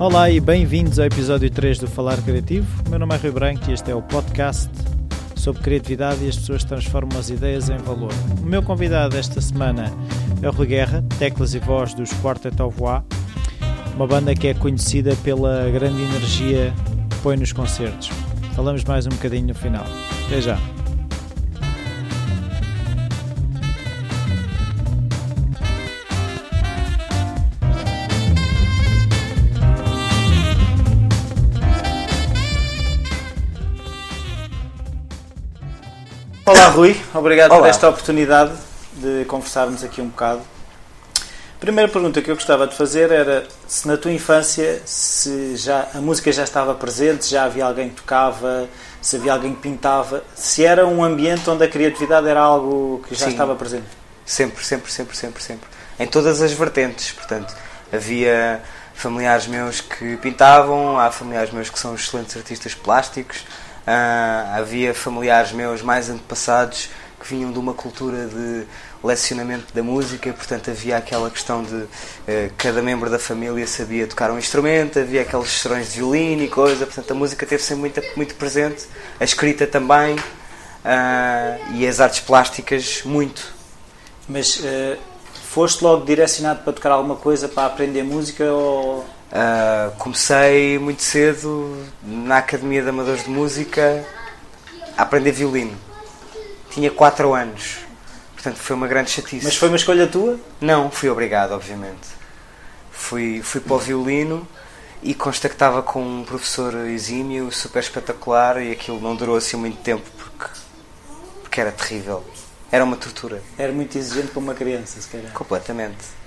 Olá e bem-vindos ao episódio 3 do Falar Criativo. O meu nome é Rui Branco e este é o podcast sobre criatividade e as pessoas transformam as ideias em valor. O meu convidado esta semana é o Rui Guerra, teclas e voz dos Quartet of Voix, uma banda que é conhecida pela grande energia que põe nos concertos. Falamos mais um bocadinho no final. Até já! Olá Rui, obrigado Olá. por esta oportunidade de conversarmos aqui um bocado. Primeira pergunta que eu gostava de fazer era se na tua infância se já a música já estava presente, se já havia alguém que tocava, se havia alguém que pintava, se era um ambiente onde a criatividade era algo que já Sim. estava presente. Sempre, sempre, sempre, sempre, sempre. Em todas as vertentes, portanto, havia familiares meus que pintavam, há familiares meus que são excelentes artistas plásticos, ah, havia familiares meus mais antepassados que vinham de uma cultura de lecionamento da música, portanto havia aquela questão de eh, cada membro da família sabia tocar um instrumento, havia aqueles serões de violino e coisa, portanto a música teve sempre muito, muito presente, a escrita também, ah, e as artes plásticas muito. Mas eh, foste logo direcionado para tocar alguma coisa, para aprender música ou Uh, comecei muito cedo na Academia de Amadores de Música a aprender violino. Tinha 4 anos, portanto foi uma grande chatice. mas foi uma escolha tua? Não, fui obrigado, obviamente. Fui, fui para o violino e consta que estava com um professor exímio, super espetacular, e aquilo não durou assim muito tempo porque, porque era terrível. Era uma tortura, Era muito exigente para uma criança, se calhar. completamente.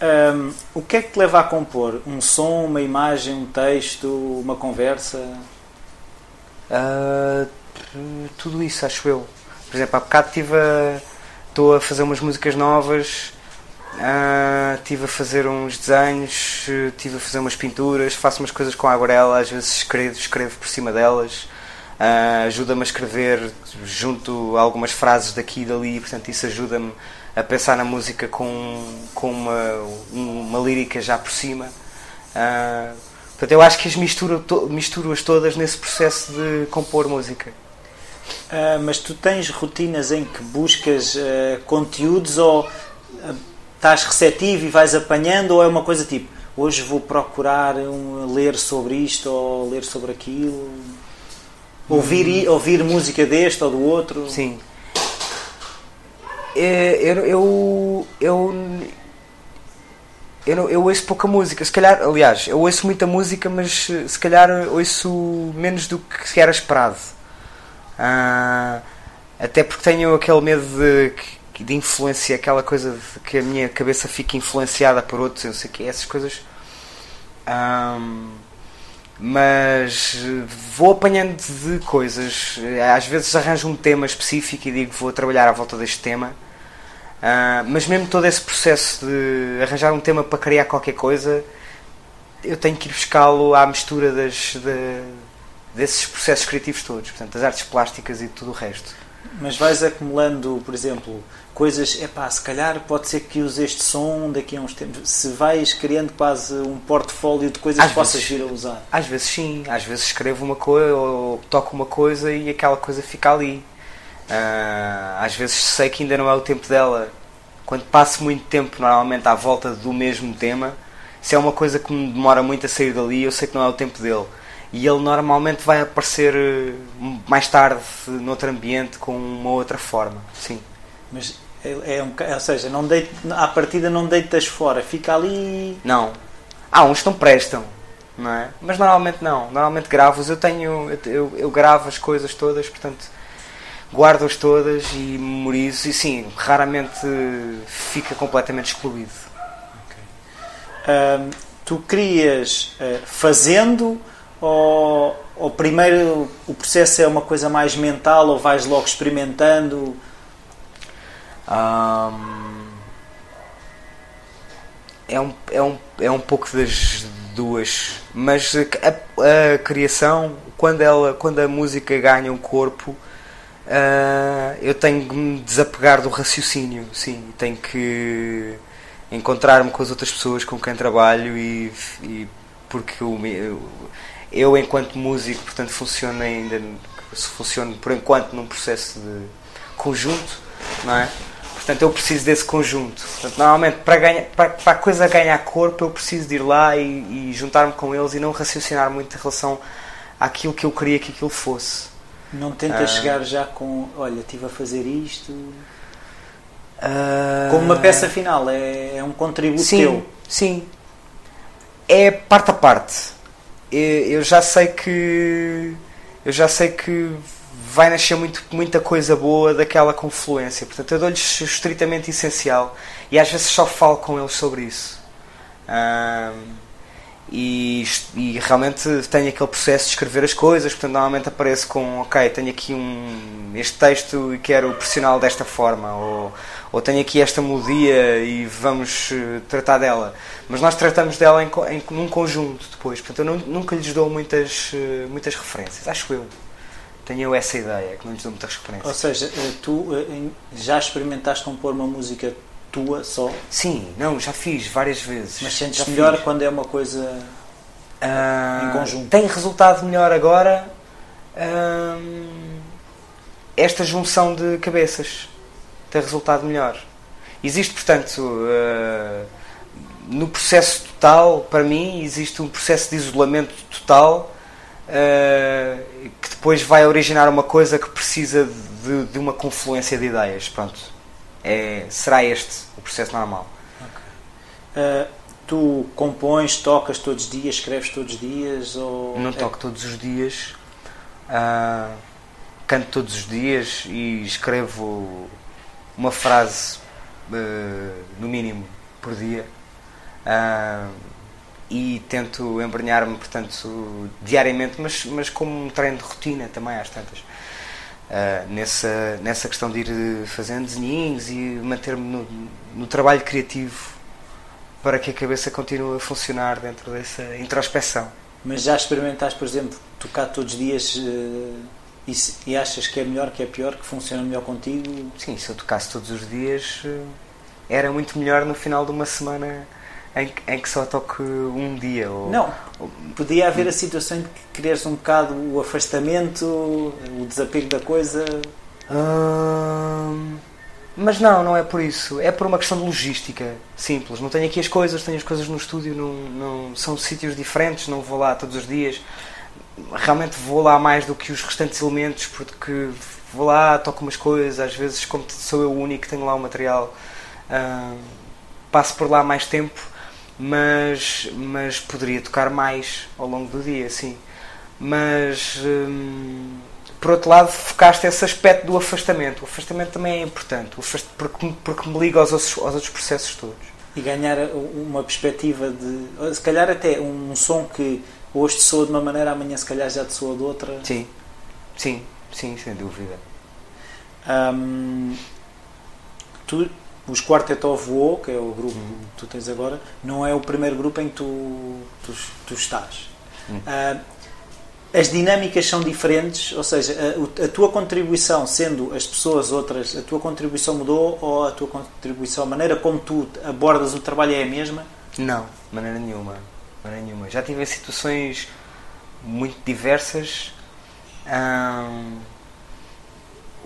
Hum, o que é que te leva a compor? Um som, uma imagem, um texto, uma conversa? Ah, tudo isso, acho eu. Por exemplo, há bocado estive a, estou a fazer umas músicas novas, ah, estive a fazer uns desenhos, estive a fazer umas pinturas, faço umas coisas com a aguarela, às vezes escrevo, escrevo por cima delas, ah, ajuda-me a escrever junto a algumas frases daqui e dali, portanto isso ajuda-me a pensar na música com, com uma, uma lírica já por cima. Ah, portanto, eu acho que as misturo, to, misturo-as todas nesse processo de compor música. Ah, mas tu tens rotinas em que buscas conteúdos ou estás receptivo e vais apanhando ou é uma coisa tipo hoje vou procurar um, ler sobre isto ou ler sobre aquilo? Ouvir, ouvir música deste ou do outro? Sim. É, Eu, eu, eu, eu, eu ouço pouca música. Se calhar, aliás, eu ouço muita música, mas eh, se calhar ouço menos do que era esperado. Ah, até porque tenho aquele medo de, de influência, aquela coisa de que a minha cabeça fique influenciada por outros, eu sei que, essas coisas. Ahm, mas eh, vou apanhando de coisas. Eh, Às vezes arranjo um tema específico e digo vou trabalhar à volta deste tema. Ah, mas mesmo todo esse processo de arranjar um tema para criar qualquer coisa, eu tenho que ir buscá-lo à mistura das, de- desses processos criativos todos, portanto, das artes plásticas e tudo o resto. Mas vais acumulando, por exemplo, coisas, epá, se calhar pode ser que use este som daqui a uns tempos. Se vais criando quase um portfólio de coisas Às que possas vezes. vir a usar. Às vezes sim, às vezes escrevo uma coisa ou toco uma coisa e aquela coisa fica ali. Ah, às vezes sei que ainda não é o tempo dela. Quando passo muito tempo, normalmente à volta do mesmo tema, se é uma coisa que me demora muito a sair dali, eu sei que não é o tempo dele. E ele normalmente vai aparecer eh, mais tarde, noutro ambiente, com uma outra forma. Sim. Mas é, é um ou seja, não deito, à partida não deitas fora, fica ali. Não. Há uns que não prestam, não é? Mas normalmente não. Normalmente gravo-os. Eu tenho. eu- Eu, gravo as coisas todas, portanto. Guardo-as todas e memorizo. E sim, raramente fica completamente excluído. Ahm, tu crias ah, fazendo ou, ou primeiro o processo é uma coisa mais mental ou vais logo experimentando? Ahm, é, um, é, um, é um pouco das duas. Mas a, a criação, quando, ela, quando a música ganha um corpo, ah, eu tenho que me desapegar do raciocínio, sim. Tenho que encontrar-me com as outras pessoas com quem trabalho e, e porque eu, eu, eu, enquanto músico, portanto, funciono ainda, funciono por enquanto num processo de conjunto, não é? Portanto, eu preciso desse conjunto. Portanto, normalmente, para, ganhar, para, para a coisa ganhar corpo, eu preciso de ir lá e, e juntar-me com eles e não raciocinar muito em relação àquilo que eu queria que aquilo fosse. Não tenta ah. chegar já com, olha, estive a fazer isto. Ah. Como uma peça final, é, é um contributo sim, teu. Sim. É parte a parte. Eu já sei que. Eu já sei que vai nascer muito, muita coisa boa daquela confluência. Portanto, eu dou-lhes estritamente essencial e às vezes só falo com eles sobre isso. Um, e, e, realmente tenho aquele processo de escrever as coisas, portanto, normalmente apareço com: Ok, tenho aqui um, este texto e quero pressioná-lo desta forma, ou, ou tenho aqui esta melodia e vamos uh, tratar dela. Mas nós tratamos dela em, em, num conjunto depois, portanto, eu não, nunca lhes dou muitas, uh, muitas referências, acho eu tenho essa ideia, que não lhes dou muitas referências. Ou seja, eh, tu eh, já experimentaste compor uma música tua só? Sim, não, já fiz várias vezes. Mas sentes melhor fiz. quando é uma coisa uh, em conjunto? Tem resultado melhor agora uh, esta junção de cabeças. Tem resultado melhor. Existe, portanto, uh, no processo total, para mim, existe um processo de isolamento total uh, que depois vai originar uma coisa que precisa de, de, uma confluência de ideias. Pronto. É, será este o processo normal. Okay. Uh, tu compões, tocas todos os dias, escreves todos os dias? Ou... Não é... toco todos os dias. Uh, canto todos os dias e escrevo uma frase no mínimo por dia. Uh, e tento embrenhar-me, portanto, diariamente, mas, mas como um treino de rotina também, às tantas. Uh, nessa, nessa questão de ir fazendo desenhinhos e manter-me no, no trabalho criativo para que a cabeça continue a funcionar dentro dessa introspeção. Mas já experimentaste, por exemplo, tocar todos os dias uh, e, e, achas que é melhor, que é pior, que funciona melhor contigo? Sim, se eu tocasse todos os dias uh, era muito melhor no final de uma semana em, em que só toque um dia. Ou, não, podia haver a situação em que quereres um bocado o afastamento, o desapego da coisa. Hum, mas não, não é por isso. É por uma questão de logística simples. Não tenho aqui as coisas, tenho as coisas no estúdio, não, não, são sítios diferentes, não vou lá todos os dias. Realmente vou lá mais do que os restantes elementos, porque vou lá, toco umas coisas, às vezes, como sou eu o único que tenho lá o material, hum, passo por lá mais tempo mas, mas poderia tocar mais ao longo do dia, sim. Mas hum, por outro lado, focaste esse aspecto do afastamento. O afastamento também é importante, porque, porque me liga aos outros, aos outros processos todos. E ganhar uma perspectiva de. Se calhar até um som que hoje te soa de uma maneira, amanhã se calhar já te soa de outra. Sim, sim, sim, sem dúvida. Hum, tu os Quartet of Woe, que é o grupo uhum. que tu tens agora, não é o primeiro grupo em que tu, tu, tu estás. Uhum. Uh, as dinâmicas são diferentes, ou seja, a, a, tua contribuição, sendo as pessoas outras, a tua contribuição mudou ou a tua contribuição, a maneira como tu abordas o trabalho é a mesma? Não, de maneira nenhuma. maneira nenhuma. Já tive situações muito diversas.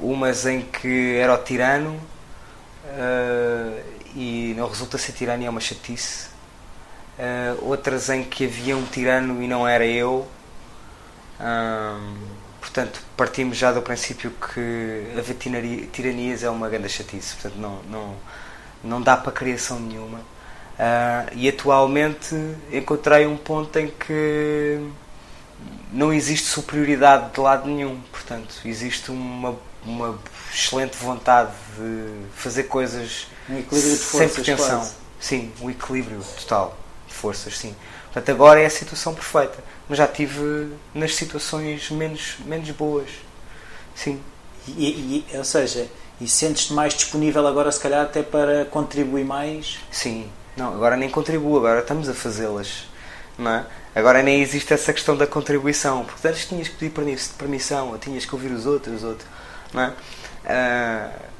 umas em que era o tirano uh, e não resulta ser tirano é uma chatice. Uh, outras em que havia um tirano e não era eu. Um, portanto, partimos já do princípio que haver tiranias é uma grande chatice, portanto, não, não, não dá para criação nenhuma. Uh, e atualmente encontrei um ponto em que não existe superioridade de lado nenhum, portanto, existe uma, uma excelente vontade de fazer coisas um equilíbrio de forças, sem pretensão. Quase. Sim, um equilíbrio total de forças, sim. Portanto, agora é a situação perfeita. Mas já tive nas situações menos, menos boas. Sim. E, e, ou seja, e sentes-te mais disponível agora, se calhar, até para contribuir mais? Sim. Não, agora nem contribuo, agora estamos a fazê-las. Não é? Agora nem existe essa questão da contribuição. Porque antes tinhas que pedir permissão, ou tinhas que ouvir os outros, os outros. Não é? Uh,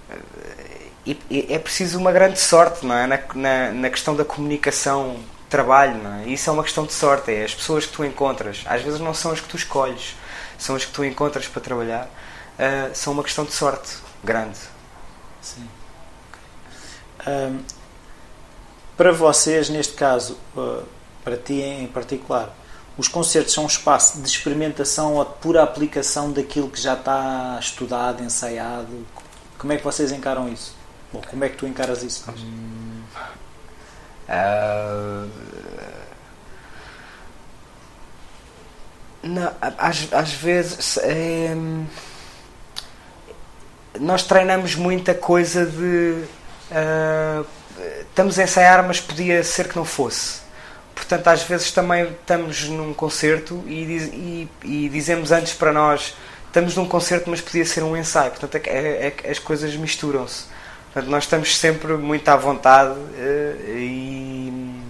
e, é preciso uma grande sorte não é? na, na, na questão da comunicação trabalho, não é? Isso é uma questão de sorte, é as pessoas que tu encontras. Às vezes não são as que tu escolhes, são as que tu encontras para trabalhar. Uh, são uma questão de sorte grande. Sim. Um, para vocês, neste caso, uh, para ti em particular, os concertos são um espaço de experimentação ou de pura aplicação daquilo que já está estudado, ensaiado? Como é que vocês encaram isso? Bom, como é que tu encaras isso? Hum, uh, não, às, às vezes é, nós treinamos muita coisa de uh, estamos a ensaiar, mas podia ser que não fosse. Portanto, às vezes também estamos num concerto e, e, e dizemos antes para nós estamos num concerto, mas podia ser um ensaio. Portanto, é, é, é, as coisas misturam-se. Portanto, nós estamos sempre muito à vontade uh, e,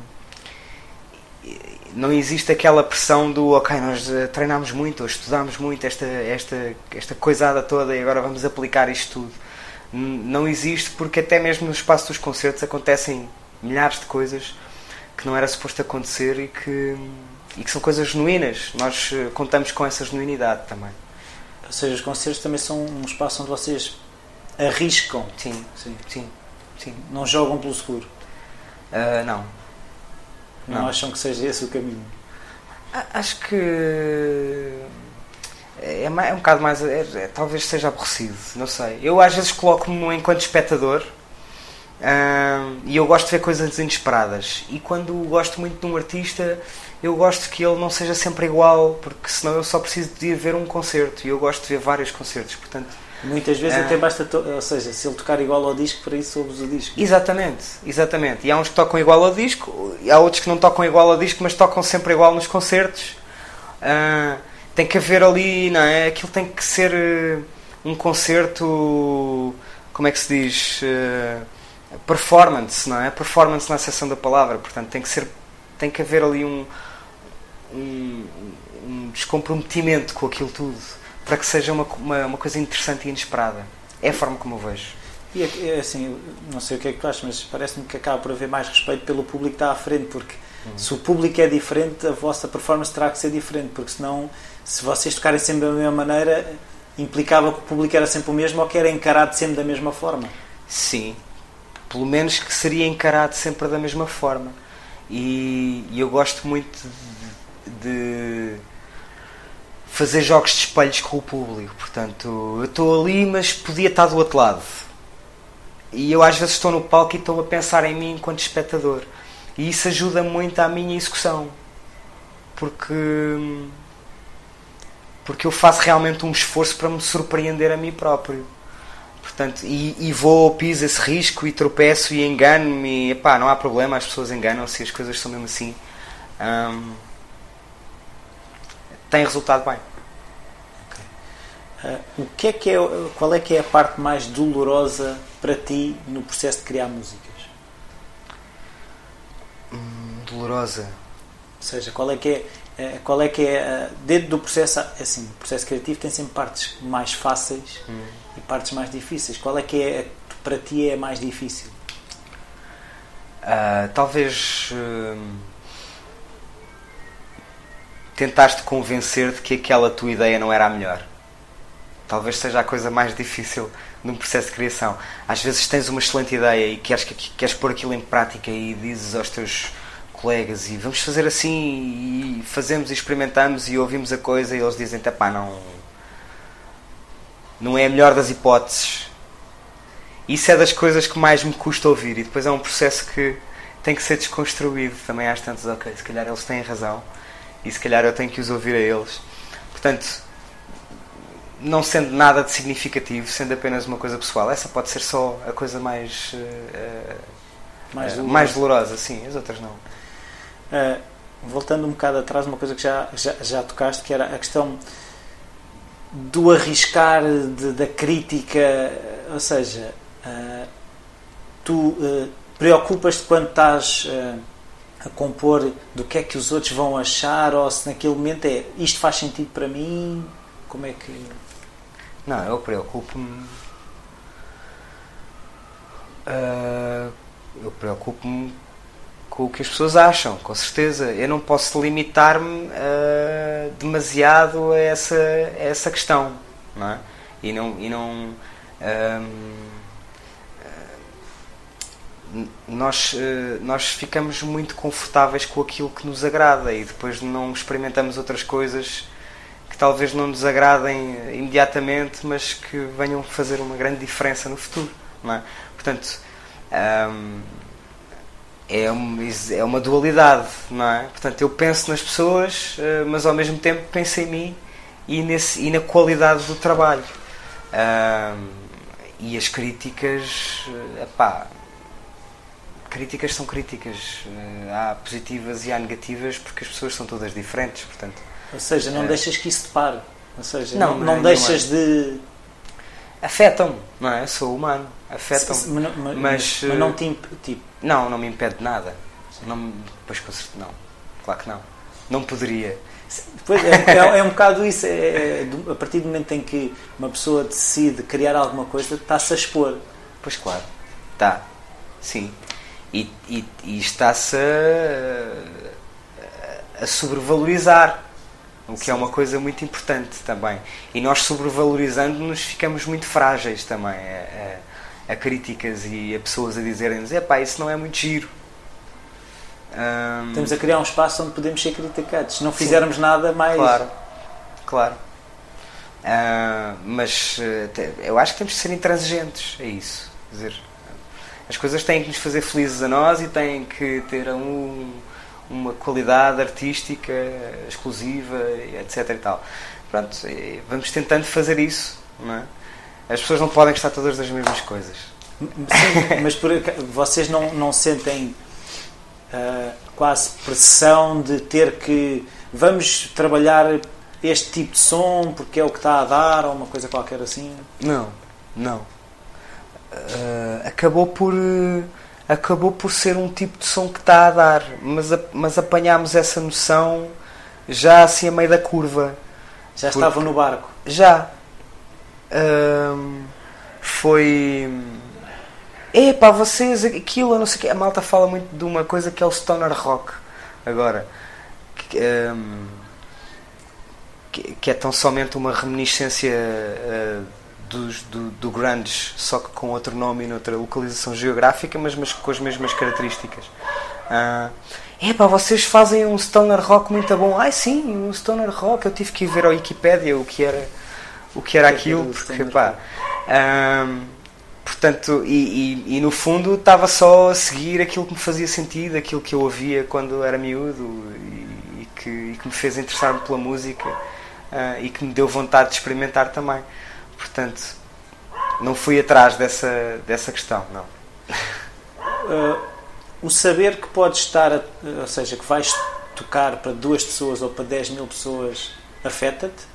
e, não existe aquela pressão do ok, nós eh, treinámos muito, ou estudámos muito esta, esta, esta coisada toda e agora vamos aplicar isto tudo. Não existe porque até mesmo no espaço dos concertos acontecem milhares de coisas que não era suposto acontecer e que, e que são coisas genuínas. Nós eh, contamos com essa genuinidade também. Ou seja, os concertos também são um espaço onde vocês arriscam. Sim, sim, sim. sim. Não jogam pelo seguro. Uh, não. não. Não acham que seja esse o caminho? Acho que é, é, um bocado mais. É, é, talvez seja aborrecido, não sei. Eu às vezes coloco-me enquanto espectador uh, e eu gosto de ver coisas inesperadas. E quando gosto muito de um artista, eu gosto que ele não seja sempre igual, porque senão eu só preciso de ver um concerto e eu gosto de ver vários concertos. Portanto, Muitas vezes até basta, ou seja, se ele tocar igual ao disco, para isso ouves o disco. Exatamente, exatamente. E há uns que tocam igual ao disco, e há outros que não tocam igual ao disco, mas tocam sempre igual nos concertos. Uh, tem que haver ali, não é? Aquilo tem que ser uh, um concerto, como é que se diz? Performance, não é? Performance na seção da palavra, portanto tem que ser, tem que haver ali um, um, um descomprometimento com aquilo tudo para que seja uma, uma, uma, coisa interessante e inesperada. É a forma como eu vejo. E é, é assim, não sei o que é que tu achas, mas parece-me que acaba por haver mais respeito pelo público que está à frente, porque hum. se o público é diferente, a vossa performance terá que ser diferente, porque senão, se vocês tocarem sempre da mesma maneira, implicava que o público era sempre o mesmo ou que era encarado sempre da mesma forma. Sim, pelo menos que seria encarado sempre da mesma forma. E, e eu gosto muito de, de fazer jogos de espelhos com o público. Portanto, eu estou ali, mas podia estar do outro lado. E eu às vezes estou no palco e estou a pensar em mim enquanto espectador. E isso ajuda muito à minha execução. Porque porque eu faço realmente um esforço para me surpreender a mim próprio. Portanto, e, e vou, piso esse risco e tropeço e engano-me. E pá, não há problema, as pessoas enganam-se, as coisas são mesmo assim. Um, tem resultado bem. Okay. Uh, o que é que é, qual é que é a parte mais dolorosa para ti no processo de criar músicas? Hum, dolorosa. Ou seja, qual é que é, eh, qual é que é dentro do processo é assim, o processo criativo tem sempre partes mais fáceis hum. E partes mais difíceis. Qual é que é para ti é mais difícil? Uh, talvez uh tentaste convencer de que aquela tua ideia não era a melhor. Talvez seja a coisa mais difícil num processo de criação. Às vezes tens uma excelente ideia e queres, queres pôr aquilo em prática e dizes aos teus colegas e vamos fazer assim e fazemos e experimentamos e ouvimos a coisa e eles dizem pá, não não é a melhor das hipóteses isso é das coisas que mais me custa ouvir e depois é um processo que tem que ser desconstruído também às tantas ok, se calhar eles têm razão e se calhar eu tenho que os ouvir a eles. Portanto, não sendo nada de significativo, sendo apenas uma coisa pessoal, essa pode ser só a coisa mais, uh, mais, uh, mais dolorosa, sim, as outras não. Uh, voltando um bocado atrás, uma coisa que já, já, já tocaste, que era a questão do arriscar de, da crítica, ou seja, tu preocupas-te quando estás a compor do que é que os outros vão achar ou se naquele momento é isto faz sentido para mim? Como é que não eu preocupo-me uh, eu preocupo-me com o que as pessoas acham, com certeza. Eu não posso limitar-me uh, demasiado a essa, a essa questão, não é? E não. E não um, nós, nós ficamos muito confortáveis com aquilo que nos agrada e depois não experimentamos outras coisas que talvez não nos agradem imediatamente, mas que venham fazer uma grande diferença no futuro. Não é? Portanto, um, é, uma, é uma dualidade, não é? Portanto, eu penso nas pessoas, uh, mas ao mesmo tempo penso em mim e, nesse, e na qualidade do trabalho. Um, e as críticas, uh, epá, críticas são críticas. Uh, há positivas e há negativas porque as pessoas são todas diferentes, portanto. Ou seja, não deixas que isso te pare. Ou seja, não, não, não é, deixas é. de afetam-me, não é? Sou humano, afetam-me. Mas, mas, mas, mas, não te impede. Tipo... Não, não me impede nada. Não, pois com certeza, não. Claro que não. Não poderia. Pois é, é, é um bocado isso. É, é, a partir do momento em que uma pessoa decide criar alguma coisa, está-se a expor. Pois claro, está. Sim. E, e, e está-se a, a sobrevalorizar o que Sim. é uma coisa muito importante também. E nós sobrevalorizando-nos ficamos muito frágeis também a, críticas e a pessoas a dizerem-nos: é pá, isso não é muito giro. Um... Estamos a criar um espaço onde podemos ser criticados. Se não fizermos Sim. nada mais. Claro, claro. Uh, mas uh, eu acho que temos de ser intransigentes a isso. Quer dizer, as coisas têm que nos fazer felizes a nós e têm que ter um uma qualidade artística exclusiva, etc. E tal. Pronto, vamos tentando fazer isso, não é? As pessoas não podem gostar todas das mesmas coisas. Sim, mas por, vocês não, não sentem uh, quase pressão de ter que vamos trabalhar este tipo de som porque é o que está a dar ou uma coisa qualquer assim? Não, não. Uh, acabou por. Uh, acabou por ser um tipo de som que está a dar, mas, mas apanhámos essa noção já assim a meio da curva. Já estavam no barco? Já. Um, foi. É pá, vocês, aquilo, não sei o. A malta fala muito de uma coisa que é o stoner rock. Agora. Que, um, que, que é tão somente uma reminiscência. Uh, dos, do, do grunge, só que com outro nome e noutra localização geográfica, mas, mas com as mesmas características. Uh, Epá, vocês fazem um stoner rock muito bom. Ai sim, um stoner rock. Eu tive que ir ver ao Wikipedia o que era, o que era aquilo, porque pá. Portanto, e, e, e, no fundo estava só a seguir aquilo que me fazia sentido, aquilo que eu ouvia quando era miúdo e, e que, que me fez interessar-me pela música uh, e que me deu vontade de experimentar também. Portanto, não fui atrás dessa, dessa questão, não. Uh, o saber que podes estar, a, ou seja, que vais tocar para duas pessoas ou para 10 mil pessoas afeta-te?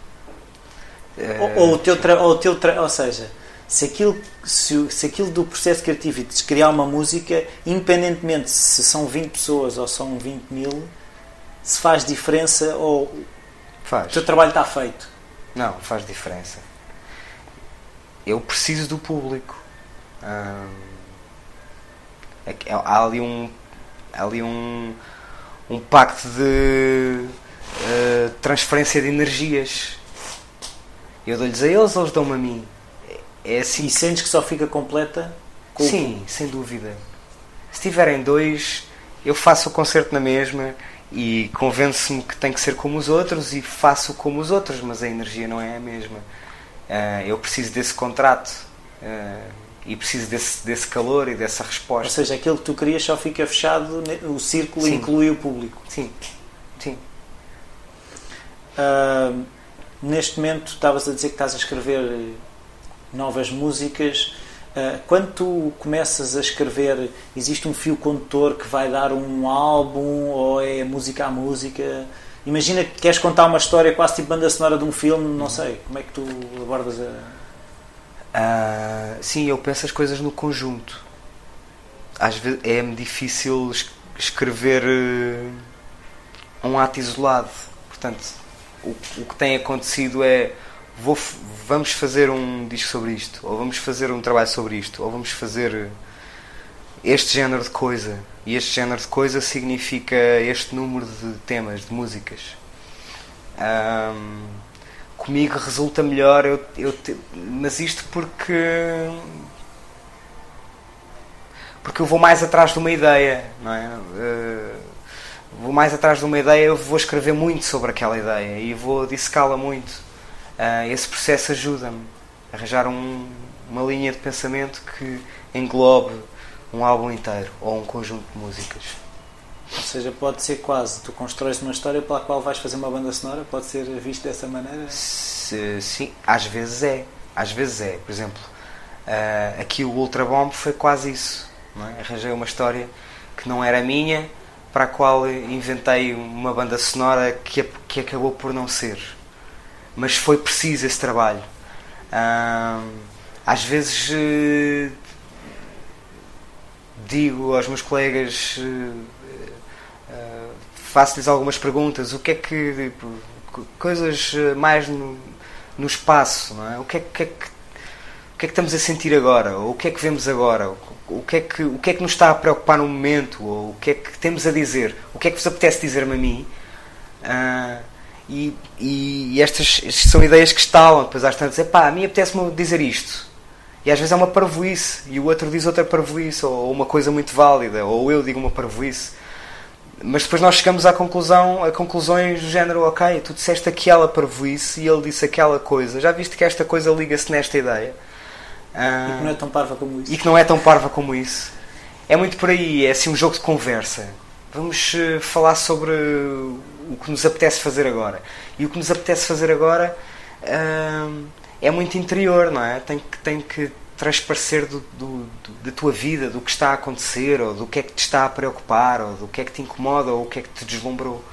Uh, ou, ou, o teu tra, ou o teu tra, ou seja, se aquilo, se, se aquilo do processo criativo de criar uma música, independentemente se são 20 pessoas ou são 20 mil, se faz diferença ou faz. o teu trabalho está feito? Não, faz diferença eu preciso do público. É há ali um, há ali um, um pacto de uh, transferência de energias. Eu dou-lhes a eles, eles dão-me a mim. É assim. E sentes que só fica completa? Com Sim, sem dúvida. Se tiverem dois, eu faço o concerto na mesma e convenço-me que tem que ser como os outros e faço como os outros, mas a energia não é a mesma. Uh, eu preciso desse contrato uh, e preciso desse, desse calor e dessa resposta. Ou seja, aquilo que tu querias só fica fechado, o círculo Sim. inclui o público. Sim. Sim. Uh, neste momento estavas a dizer que estás a escrever novas músicas. quando tu começas a escrever, existe um fio condutor que vai dar um álbum ou é música a música? Imagina que queres contar uma história quase tipo banda sonora de um filme, não sei, como é que tu abordas a. Uh, sim, eu penso as coisas no conjunto. Às vezes é-me difícil escrever uh, um ato isolado. Portanto, o, o que tem acontecido é vou, vamos fazer um disco sobre isto, ou vamos fazer um trabalho sobre isto, ou vamos fazer este género de coisa. E este género de coisa significa este número de temas, de músicas. Um, comigo resulta melhor, eu, eu te, mas isto porque. Porque eu vou mais atrás de uma ideia, não é? Uh, vou mais atrás de uma ideia, eu vou escrever muito sobre aquela ideia e vou dissecá-la muito. Uh, esse processo ajuda-me a arranjar um, uma linha de pensamento que englobe um álbum inteiro ou um conjunto de músicas. Ou seja, pode ser quase, tu constróis uma história pela qual vais fazer uma banda sonora, pode ser visto dessa maneira? Se, sim, às vezes é. Às vezes é. Por exemplo, uh, aqui o Ultra Bomb foi quase isso. É? Arranjei uma história que não era minha, para a qual inventei uma banda sonora que, que acabou por não ser. Mas foi preciso esse trabalho. Às vezes uh, digo aos meus colegas, uh, faço-lhes algumas perguntas, o que é que. coisas mais no, no espaço, não é? O que é, que é o que é que estamos a sentir agora? Ou o que é que vemos agora? O que é que, o que, é que nos está a preocupar no momento? Ou o que é que temos a dizer? O que é que vos apetece dizer-me a mim? Uh, e, e, estas, estas, são ideias que estalam, depois às tantas, pá, a mim apetece-me dizer isto. E às vezes é uma parvoíce, e o outro diz outra parvoíce, ou uma coisa muito válida, ou eu digo uma parvoíce. Mas depois nós chegamos à conclusão, a conclusões do género, ok, tu disseste aquela parvoíce e ele disse aquela coisa. Já viste que esta coisa liga-se nesta ideia? Ah, e que não é tão parva como isso. E que não é tão parva como isso. É muito por aí, é assim um jogo de conversa. Vamos uh, falar sobre o que nos apetece fazer agora. E o que nos apetece fazer agora uh, é muito interior, não é? Tem que, tem que transparecer do, do, do, da tua vida, do que está a acontecer, ou do que é que te está a preocupar, ou do que é que te incomoda, ou o que é que te deslumbrou.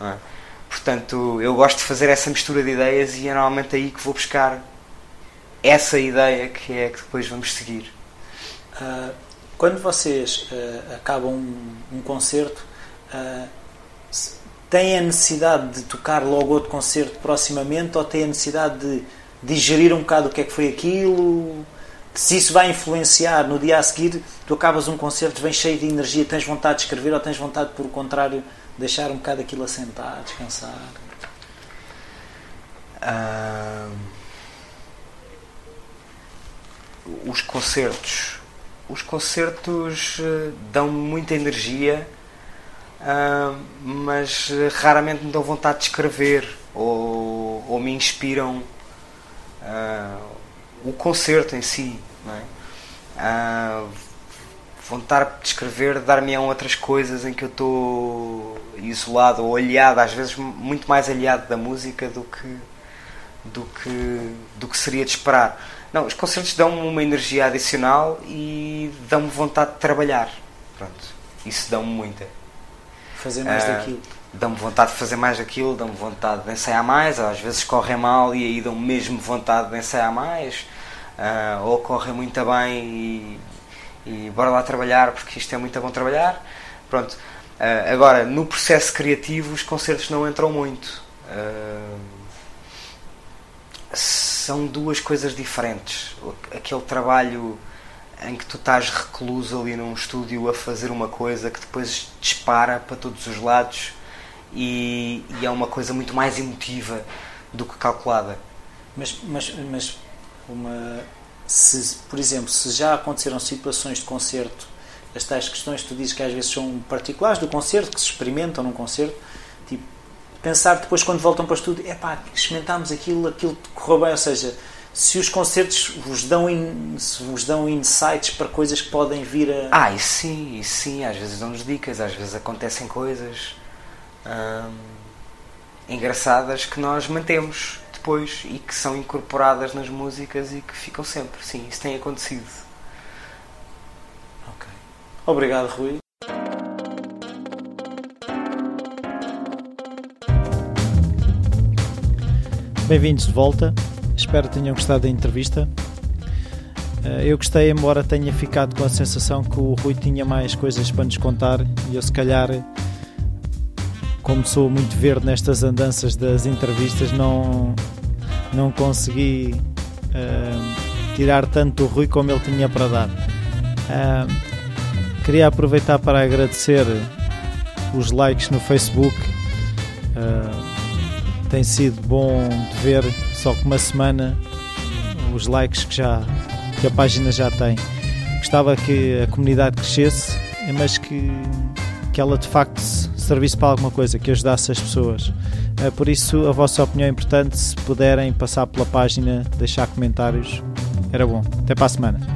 É? Portanto, eu gosto de fazer essa mistura de ideias e é normalmente aí que vou buscar essa ideia que é que depois vamos seguir. Uh, quando vocês uh, acabam um, um concerto, uh, têm a necessidade de tocar logo outro concerto proximamente ou têm a necessidade de digerir um bocado o que é que foi aquilo? Se isso vai influenciar no dia a seguir, tu acabas um concerto, vem cheio de energia, tens vontade de escrever ou tens vontade, por o contrário, deixar um bocado aquilo assentar, descansar? Os concertos. Os concertos uh, dão muita energia, uh, mas raramente me dão vontade de escrever ou, ou me inspiram uh, o concerto em si. Não é? vontade de escrever dar-me outras coisas em que eu estou isolado ou aliado, às vezes muito mais aliado da música do que do que do que seria de esperar. Não, os concertos dão-me uma energia adicional e dão-me vontade de trabalhar. Pronto, isso dão-me muita. Fazer mais uh, daquilo. Dão-me vontade de fazer mais aquilo, dão-me vontade de ensaiar mais, às vezes correm mal e aí dão-me mesmo vontade de ensaiar mais, uh, ou correm muito bem e, e bora lá trabalhar porque isto é muito bom trabalhar. Pronto, uh, agora no processo criativo os concertos não entram muito. Uh, são duas coisas diferentes. Aquele trabalho em que tu estás recluso ali num estúdio a fazer uma coisa que depois dispara para todos os lados e, e é uma coisa muito mais emotiva do que calculada. Mas, mas, mas uma, se, por exemplo, se já aconteceram situações de concerto, as tais questões que tu dizes que às vezes são particulares do concerto, que se experimentam num concerto, pensar depois quando voltam para o estúdio, é pá, experimentámos aquilo, aquilo correu bem, ou seja, se os concertos vos dão, in, vos dão insights para coisas que podem vir a. Ah, e sim, e sim, às vezes dão-nos dicas, às vezes acontecem coisas hum, engraçadas que nós mantemos depois e que são incorporadas nas músicas e que ficam sempre. Sim, isso tem acontecido. Ok. Obrigado, Rui. Bem-vindos de volta. Espero que tenham gostado da entrevista. Eh, eu gostei, embora tenha ficado com a sensação que o Rui tinha mais coisas para nos contar e eu, se calhar, como sou muito verde nestas andanças das entrevistas, não, não consegui uh, tirar tanto o Rui como ele tinha para dar. Uh, queria aproveitar para agradecer os likes no Facebook. Tem sido bom de ver, só que uma semana os likes que já que a página já tem. Gostava que a comunidade crescesse, mas que, que ela de facto servisse para alguma coisa, que ajudasse as pessoas. Eh, por isso, a vossa opinião é importante. Se puderem passar pela página, deixar comentários, era bom. Até para a semana.